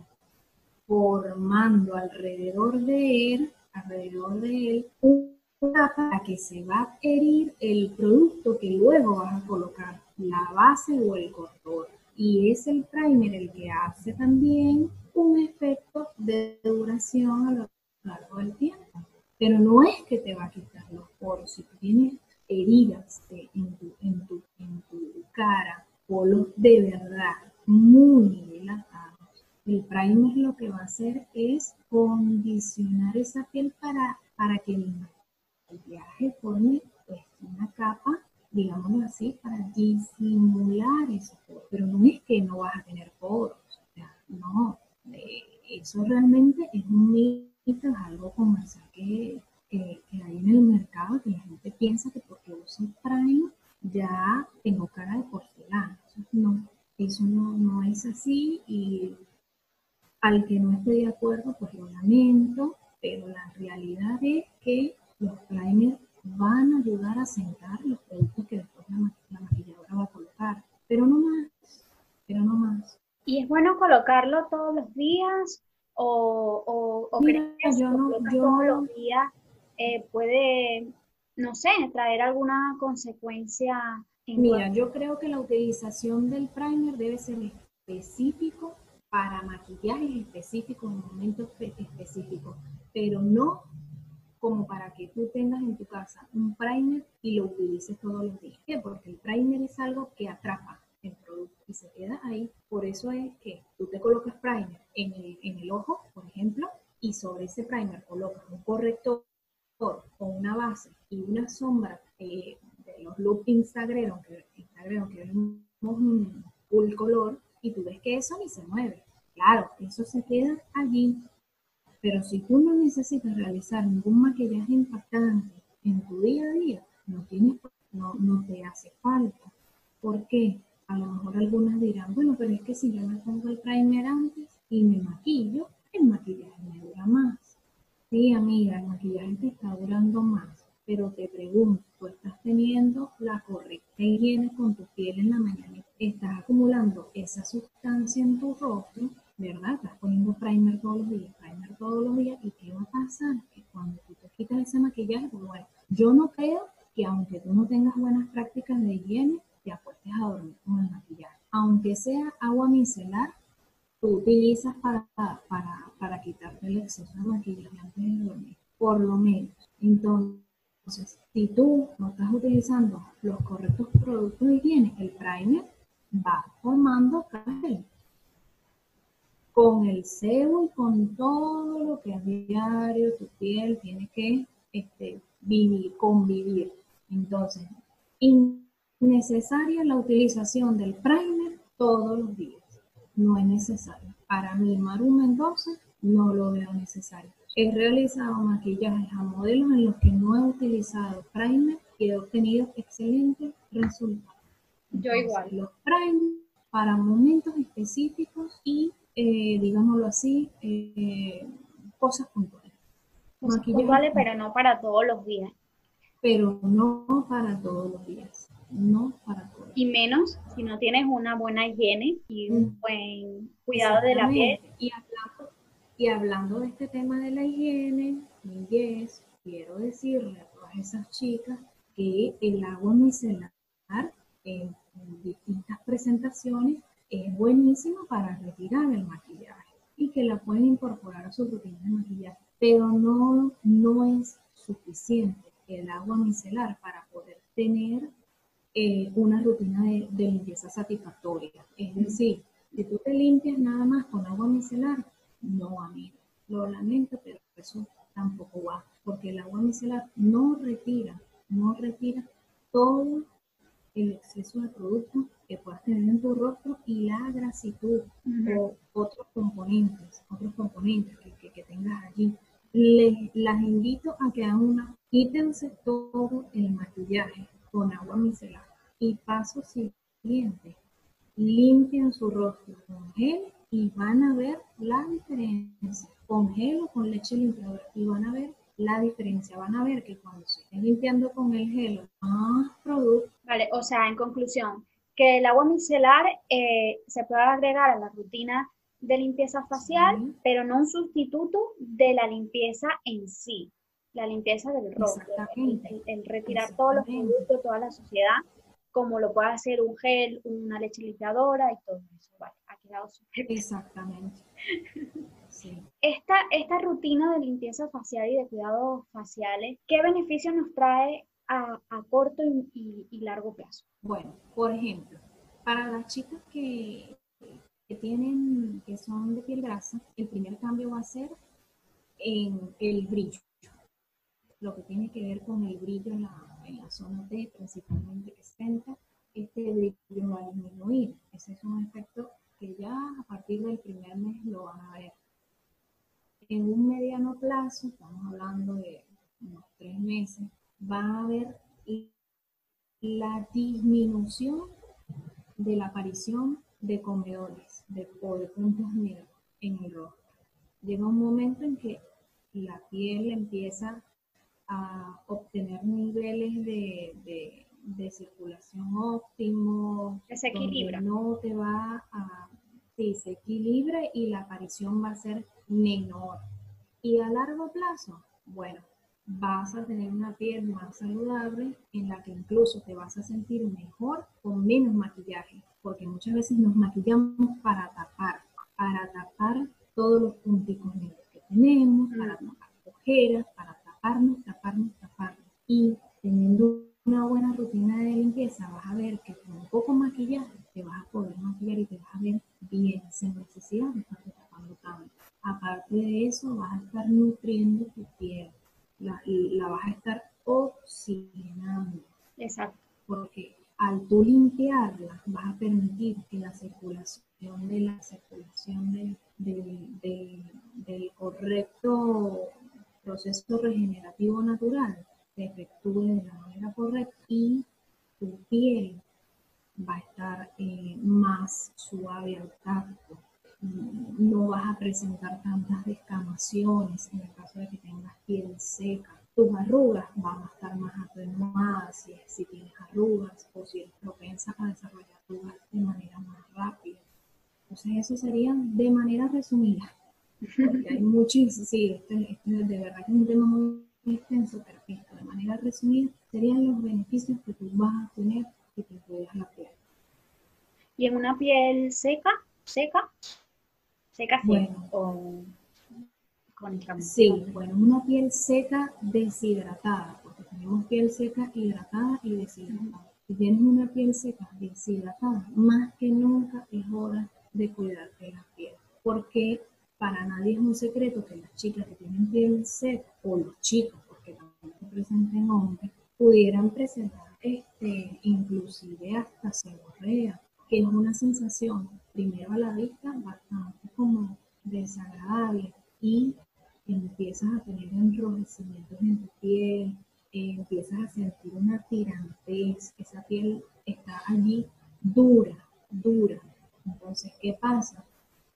formando alrededor de él, alrededor de él, una para que se va a adherir el producto que luego vas a colocar, la base o el cortor. Y es el primer el que hace también un efecto de duración a lo largo del tiempo. Pero no es que te va a quitar los poros. Si tú tienes heridas en, tu, en, tu, en tu cara, polos de verdad muy dilatados, el primer lo que va a hacer es condicionar esa piel para, para que el maquillaje forme pues, una capa, digámoslo así, para disimular esos poros. Pero no es que no vas a tener poros. no, eh, eso realmente es un es algo comercial que, que, hay en el mercado, que la gente piensa que porque uso Prime ya tengo cara de porcelana. no, eso no, no es así y al que no esté de acuerdo, pues lo lamento, pero la realidad es que los primers van a ayudar a sentar los productos que después la, la maquilladora va a colocar, pero no más, pero no más. ¿Y es bueno colocarlo todos los días o, o, crees que yo no, todos los días eh, puede, no sé, traer alguna consecuencia? Mira, yo creo que la utilización del primer debe ser específico para maquillajes específicos en momentos específicos, pero no como para que tú tengas en tu casa un primer y lo utilices todos los días. Porque el primer es algo que atrapa, el producto y se queda ahí. Por eso es que tú te colocas primer en el, en el ojo, por ejemplo, y sobre ese primer colocas un corrector o una base y una sombra eh, de los looks Instagram que, Instagram que vemos un full color y tú ves que eso ni se mueve. Claro, eso se queda allí. Pero si tú no necesitas realizar ningún maquillaje impactante en tu día a día, no, tienes, no, no te hace falta. ¿Por qué? A lo mejor algunas dirán, bueno, pero es que si yo me pongo el primer antes y me maquillo, el maquillaje me dura más. Sí, amiga, el maquillaje te está durando más, pero te pregunto, ¿tú estás teniendo la correcta higiene con tu piel en la mañana? ¿Estás acumulando esa sustancia en tu rostro? ¿Verdad? Estás poniendo primer todos los días, primer todos los días, ¿y qué va a pasar? Que cuando tú te quitas ese maquillaje, pues bueno, yo no creo que aunque tú no tengas buenas prácticas de higiene, te acuestes a dormir con el maquillaje. Aunque sea agua micelar, tú utilizas para, para, para quitarte el exceso de maquillaje antes de dormir, por lo menos. Entonces, si tú no estás utilizando los correctos productos de higiene, el primer va formando piel. Con el sebo y con todo lo que a diario tu piel tiene que este, vivir, convivir. Entonces, innecesaria la utilización del primer todos los días no es necesario. Para mí, Maru Mendoza, no lo veo necesario. He realizado maquillajes a modelos en los que no he utilizado primer y he obtenido excelentes resultados. Yo igual. Los primer para momentos específicos y, eh, digámoslo así, eh, cosas puntuales. Maquillaje vale, pero no para todos los días. Pero no para todos los días no para todos. Y menos si no tienes una buena higiene y un mm. buen cuidado de la piel. Y hablando, y hablando de este tema de la higiene, yes, quiero decirle a todas esas chicas que el agua micelar en, distintas presentaciones es buenísimo para retirar el maquillaje y que la pueden incorporar a su rutina de maquillaje, pero no, no es suficiente el agua micelar para poder tener eh, una rutina de, limpieza satisfactoria. Es decir, si tú te limpias nada más con agua micelar, no, amigo, lo lamento, pero eso tampoco va, porque el agua micelar no retira, no retira todo el exceso de productos que puedas tener en tu rostro y la grasitud o otros componentes, otros componentes que, que, tengas allí. Les, las invito a que hagan una, quítense todo el maquillaje, con agua micelar. Y paso siguiente, limpian su rostro con gel y van a ver la diferencia. Con gel o con leche limpiadora y van a ver la diferencia. Van a ver que cuando se estén limpiando con el gel, más producto. Vale, o sea, en conclusión, que el agua micelar eh, se puede agregar a la rutina de limpieza facial, pero no un sustituto de la limpieza en sí la limpieza del rostro, el, retirar todos los productos, toda la suciedad, como lo puede hacer un gel, una leche limpiadora y todo eso. Vale, ha quedado súper Exactamente. Esta, esta rutina de limpieza facial y de cuidados faciales, ¿qué beneficios nos trae a, corto y, largo plazo? Bueno, por ejemplo, para las chicas que, que tienen, que son de piel grasa, el primer cambio va a ser en el brillo lo que tiene que ver con el brillo en la, en la zona T, principalmente que senta, este brillo va a disminuir. Ese es un efecto que ya a partir del primer mes lo van a ver. En un mediano plazo, estamos hablando de unos tres meses, va a haber la disminución de la aparición de comedores de, o de puntos negros en el rostro. Llega un momento en que la piel empieza a obtener niveles de, de, circulación óptimos. Que se equilibra. No te va a... Sí, se equilibra y la aparición va a ser menor. Y a largo plazo, bueno, vas a tener una piel más saludable en la que incluso te vas a sentir mejor con menos maquillaje, porque muchas veces nos maquillamos para tapar, para tapar todos los punticos negros que tenemos, para tapar ojeras, para taparnos, taparnos, taparnos. Y teniendo una buena rutina de limpieza, vas a ver que con un poco maquillaje te vas ver bien, sin necesidad de estar tapando tanto. Aparte de eso, vas a estar nutriendo tu piel, la, la vas a estar oxigenando. Exacto. Porque al tú limpiarla, vas a permitir que la circulación de la circulación del correcto proceso regenerativo natural se efectúe de la manera correcta y tu piel va a estar eh, más suave al tacto. No vas a presentar tantas descamaciones en el caso de que tengas piel seca. Tus arrugas van a estar más atenuadas si, si tienes arrugas o si eres propensa a desarrollar arrugas de manera más rápida. Entonces, eso sería de manera resumida. Porque hay muchísimos, sí, de verdad que es un tema muy extenso, pero de manera resumida serían los beneficios que tú vas a tener si te cuidas la piel. ¿Y en una piel seca? ¿Seca? ¿Seca bueno, o Sí, bueno, una piel seca deshidratada, porque tenemos piel seca hidratada y deshidratada. Si tienes una piel seca deshidratada, más que nunca es hora de cuidarte la piel, porque para nadie es un secreto que las chicas que tienen piel seca, o los chicos, porque también se presenten hombres, pudieran presentar este, inclusive hasta seborrea, que es una sensación, primero a la vista, bastante como desagradable y empiezas a tener enrojecimientos en tu piel, empiezas a sentir una tirantez, esa piel está allí dura, dura. Entonces, ¿qué pasa?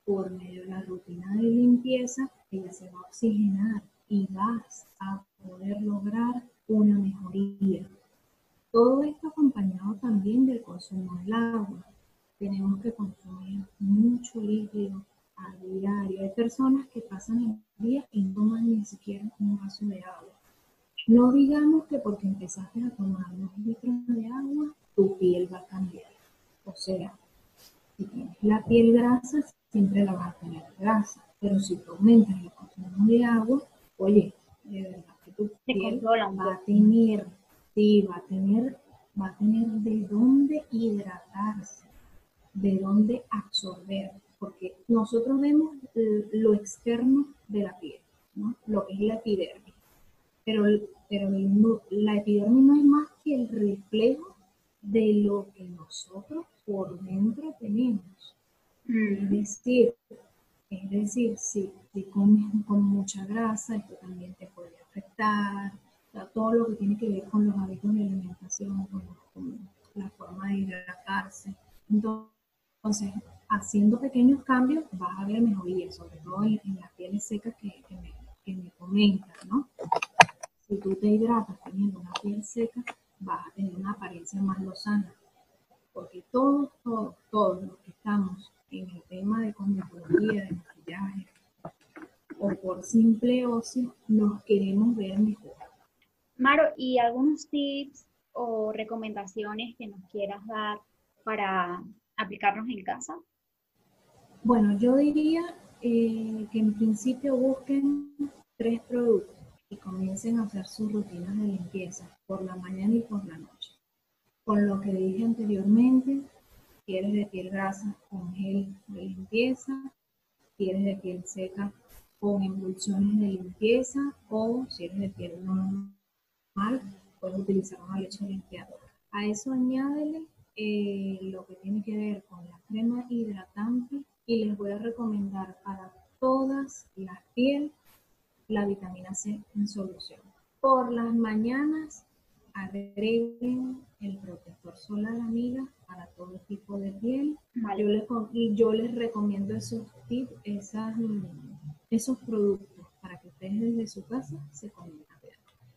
Por medio de la rutina de limpieza, ella se va a oxigenar y vas a poder lograr una mejoría. Todo esto acompañado también del consumo del agua. Tenemos que consumir mucho líquido a diario. Hay personas que pasan el día y no toman ni siquiera un vaso de agua. No digamos que porque empezaste a tomar unos litros de agua, tu piel va a cambiar. O sea, si tienes la piel grasa, siempre la vas a tener grasa. Pero si tú aumentas el consumo de agua, oye, de verdad que tu piel va a tener, sí, va a tener, va a tener de dónde hidratarse, de dónde absorber porque nosotros vemos lo externo de la piel, ¿no? lo que es la epidermis, pero, pero la epidermis no es más que el reflejo de lo que nosotros por dentro tenemos. Es decir, si, comes con mucha grasa, esto también te puede afectar, todo lo que tiene que ver con los hábitos de alimentación, con, la forma de hidratarse. Entonces, haciendo pequeños cambios vas a ver mejoría, sobre todo en, las pieles secas que, me, que comentas, ¿no? Si tú te hidratas teniendo una piel seca, vas a tener una apariencia más lozana. Porque todos, todos, todos los que estamos en el tema de cosmetología, de maquillaje, o por simple ocio, nos queremos ver mejor. Maro, ¿y algunos tips o recomendaciones que nos quieras dar para aplicarnos en casa? Bueno, yo diría eh, que en principio busquen tres productos y comiencen a hacer sus rutinas de limpieza por la mañana y por la noche. Con lo que dije anteriormente, si eres de piel grasa con gel de limpieza, si eres de piel seca con emulsiones de limpieza o si eres de piel normal, puedes utilizar una leche limpiadora. A eso añádele eh, lo que tiene que ver con la crema hidratante y les voy a recomendar para todas las piel la vitamina C en solución. Por las mañanas agreguen el protector solar amiga para todo tipo de piel. Yo les, yo les recomiendo esos tips, esas, esos productos para que ustedes desde su casa se conecten.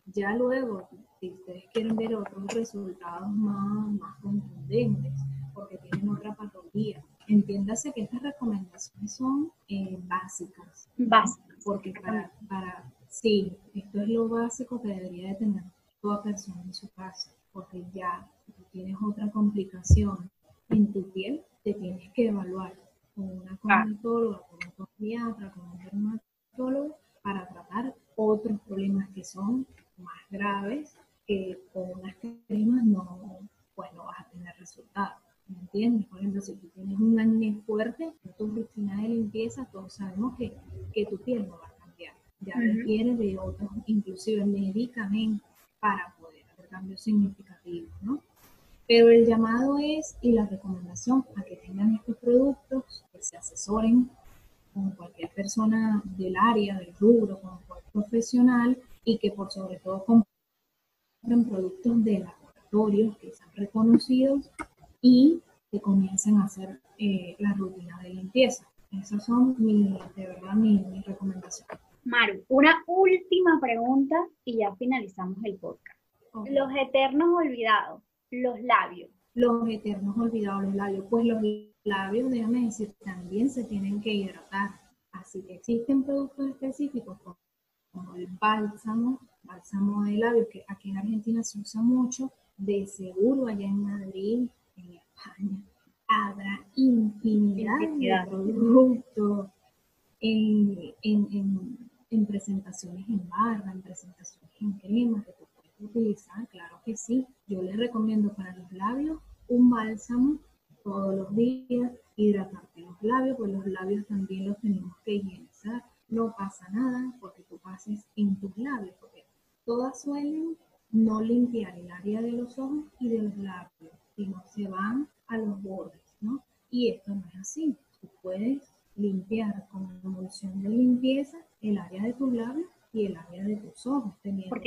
Ya luego, si ustedes quieren ver otros resultados más, más contundentes, porque tienen otra patología, entiéndase que estas recomendaciones son eh, básicas. Básicas. Porque para, para, sí, esto es lo básico que debería de tener toda persona en su casa, porque ya si tú tienes otra complicación en tu piel, te tienes que evaluar con una cosmetóloga, con un psiquiatra, con un dermatólogo, para tratar otros problemas que son más graves, que con unas cremas no, pues no vas a tener resultados. ¿Me entiendes? Por ejemplo, si tú tienes un acné fuerte, tu rutina de limpieza, todos sabemos que, que tu piel no va a cambiar. Ya requiere de otros, inclusive medicamentos, para poder hacer cambios significativos, ¿no? Pero el llamado es y la recomendación a que tengan estos productos, que se asesoren con cualquier persona del área, del rubro, con cualquier profesional y que por sobre todo compren productos de laboratorios que sean reconocidos y que comiencen a hacer eh, la rutina de limpieza. Esas son mi, de verdad mis mi recomendaciones. Maru, una última pregunta y ya finalizamos el podcast. Los eternos olvidados los labios. Los eternos olvidados, los labios. Pues los labios, déjame decir, también se tienen que hidratar. Así que existen productos específicos como el bálsamo, bálsamo de labios, que aquí en Argentina se usa mucho, de seguro allá en Madrid, en España, habrá infinidad, de productos en, en, presentaciones en barra, en presentaciones en crema, utilizar, claro que sí. Yo les recomiendo para los labios un bálsamo todos los días, hidratarte los labios, pues los labios también los tenemos que higienizar. No pasa nada porque tú pases en tus labios, porque todas suelen no limpiar el área de los ojos y de los labios, sino se van a los bordes, ¿no? Y esto no es así. Tú puedes limpiar con emulsión de limpieza el área de tus labios y el área de tus ojos.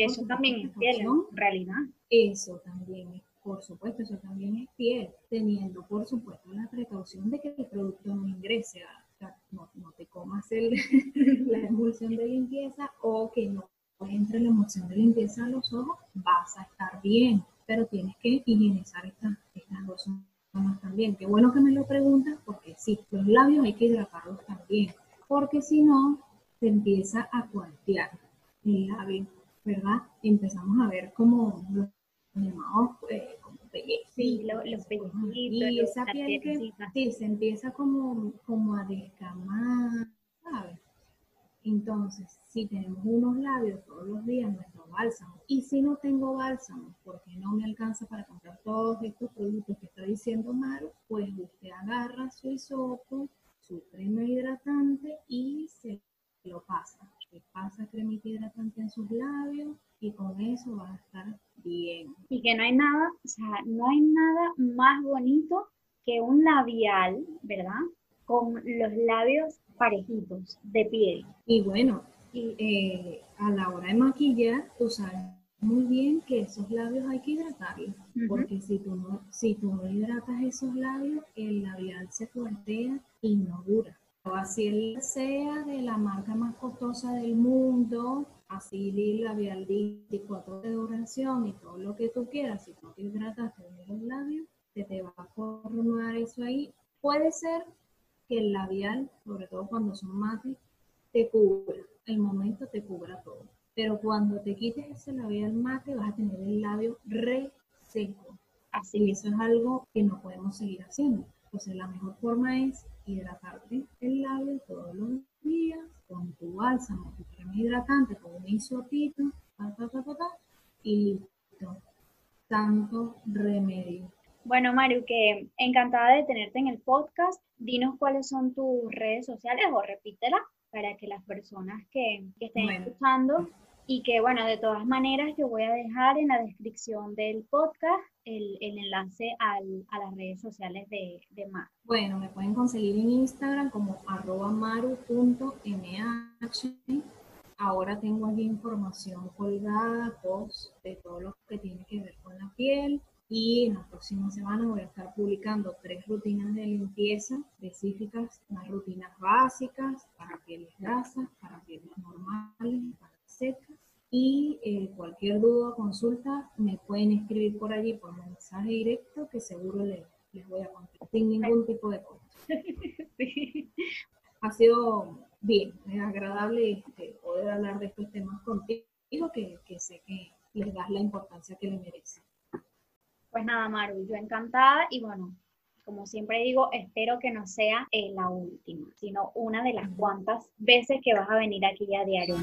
Porque eso también es piel, en realidad. Eso también es, por supuesto, eso también es piel, teniendo, por supuesto, la precaución de que el producto no ingrese a, no, no, te comas el, <laughs> la emulsión de limpieza o que no entre la emulsión de limpieza a los ojos, vas a estar bien, pero tienes que higienizar estas, estas dos zonas también. Qué bueno que me lo preguntas, porque sí, los labios hay que hidratarlos también, porque si no, se empieza a cuartear el labio, ¿verdad? Empezamos a ver como los llamados eh, como Sí, los, los Y esa piel que sí, se empieza como, como a descamar, ¿sabes? Entonces, si tenemos unos labios todos los días, nuestro bálsamo, y si no tengo bálsamo, porque no me alcanza para comprar todos estos productos que está diciendo Maru, pues usted agarra su hisopo, su crema hidratante y se lo pasa. Pasa cremita hidratante en sus labios y con eso va a estar bien. Y que no hay nada, o sea, no hay nada más bonito que un labial, ¿verdad? Con los labios parejitos, de piel. Y bueno, eh, a la hora de maquillar, tú sabes muy bien que esos labios hay que hidratarlos, porque si tú, no, si tú no hidratas esos labios, el labial se cuartea y no dura así él sea de la marca más costosa del mundo, así labial 24 de duración y todo lo que tú quieras, si no te hidrataste de los labios, se te va a formar eso ahí. Puede ser que el labial, sobre todo cuando son mates, te cubra, el momento te cubra todo. Pero cuando te quites ese labial mate, vas a tener el labio re seco. Así y eso es algo que no podemos seguir haciendo. Entonces, la mejor forma es hidratarte el labio todos los días con tu bálsamo, tu crema hidratante, con un isotito, y listo. Tanto remedio. Bueno, Mario, que encantada de tenerte en el podcast. Dinos cuáles son tus redes sociales o repítela para que las personas que, estén escuchando y que bueno, de todas maneras yo voy a dejar en la descripción del podcast el, enlace a las redes sociales de, de Maru. Bueno, me pueden conseguir en Instagram como arroba maru.mh. Ahora tengo aquí información colgada, post de todo lo que tiene que ver con la piel. Y en la próxima semana voy a estar publicando tres rutinas de limpieza específicas, unas rutinas básicas para pieles grasas, para pieles normales, para secas y eh, cualquier duda o consulta me pueden escribir por allí por mensaje directo que seguro les, les voy a contestar sin ningún tipo de cosa. <laughs> Ha sido bien, es agradable este, poder hablar de estos temas contigo que, que sé que les das la importancia que le merecen. Pues nada, Maru, yo encantada y bueno, como siempre digo, espero que no sea eh, la última, sino una de las cuantas veces que vas a venir aquí a diario.